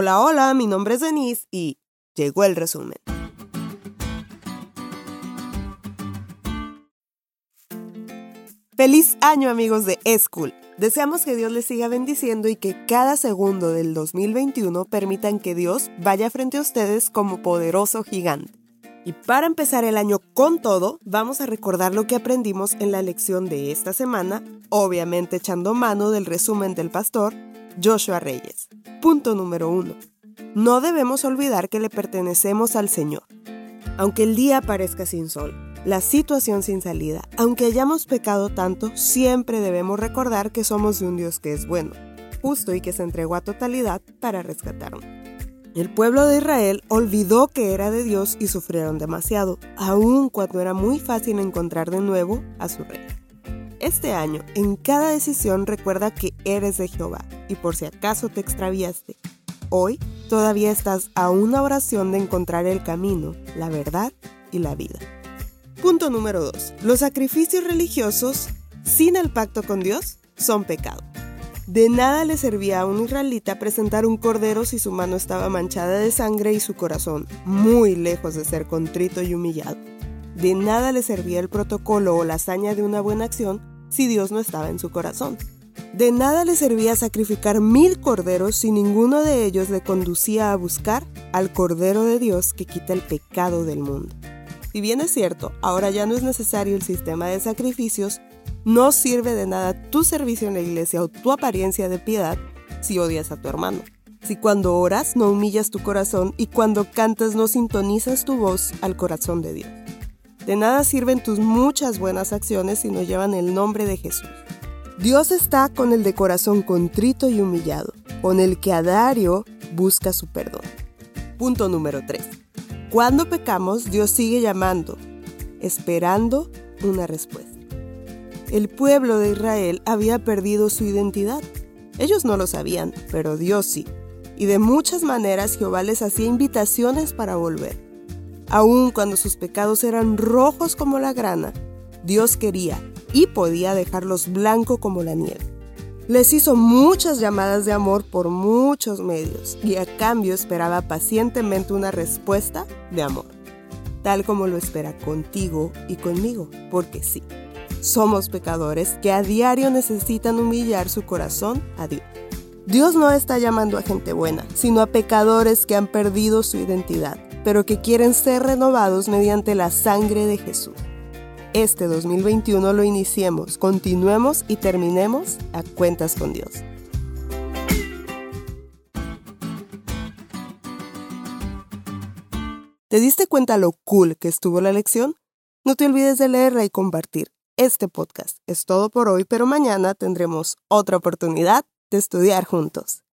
Hola, hola, mi nombre es Denise y llegó el resumen. Feliz año amigos de School. Deseamos que Dios les siga bendiciendo y que cada segundo del 2021 permitan que Dios vaya frente a ustedes como poderoso gigante. Y para empezar el año con todo, vamos a recordar lo que aprendimos en la lección de esta semana, obviamente echando mano del resumen del pastor Joshua Reyes. Punto número uno. No debemos olvidar que le pertenecemos al Señor. Aunque el día parezca sin sol, la situación sin salida, aunque hayamos pecado tanto, siempre debemos recordar que somos de un Dios que es bueno, justo y que se entregó a totalidad para rescatarnos. El pueblo de Israel olvidó que era de Dios y sufrieron demasiado, aun cuando era muy fácil encontrar de nuevo a su rey. Este año, en cada decisión recuerda que eres de Jehová y por si acaso te extraviaste, hoy todavía estás a una oración de encontrar el camino, la verdad y la vida. Punto número 2. Los sacrificios religiosos sin el pacto con Dios son pecado. De nada le servía a un israelita presentar un cordero si su mano estaba manchada de sangre y su corazón muy lejos de ser contrito y humillado. De nada le servía el protocolo o la hazaña de una buena acción si Dios no estaba en su corazón. De nada le servía sacrificar mil corderos si ninguno de ellos le conducía a buscar al Cordero de Dios que quita el pecado del mundo. Si bien es cierto, ahora ya no es necesario el sistema de sacrificios, no sirve de nada tu servicio en la iglesia o tu apariencia de piedad si odias a tu hermano. Si cuando oras no humillas tu corazón y cuando cantas no sintonizas tu voz al corazón de Dios. De nada sirven tus muchas buenas acciones si no llevan el nombre de Jesús. Dios está con el de corazón contrito y humillado, con el que a Dario busca su perdón. Punto número 3. Cuando pecamos, Dios sigue llamando, esperando una respuesta. El pueblo de Israel había perdido su identidad. Ellos no lo sabían, pero Dios sí. Y de muchas maneras Jehová les hacía invitaciones para volver. Aun cuando sus pecados eran rojos como la grana, Dios quería y podía dejarlos blanco como la nieve. Les hizo muchas llamadas de amor por muchos medios y a cambio esperaba pacientemente una respuesta de amor, tal como lo espera contigo y conmigo, porque sí, somos pecadores que a diario necesitan humillar su corazón a Dios. Dios no está llamando a gente buena, sino a pecadores que han perdido su identidad pero que quieren ser renovados mediante la sangre de Jesús. Este 2021 lo iniciemos, continuemos y terminemos a cuentas con Dios. ¿Te diste cuenta lo cool que estuvo la lección? No te olvides de leerla y compartir. Este podcast es todo por hoy, pero mañana tendremos otra oportunidad de estudiar juntos.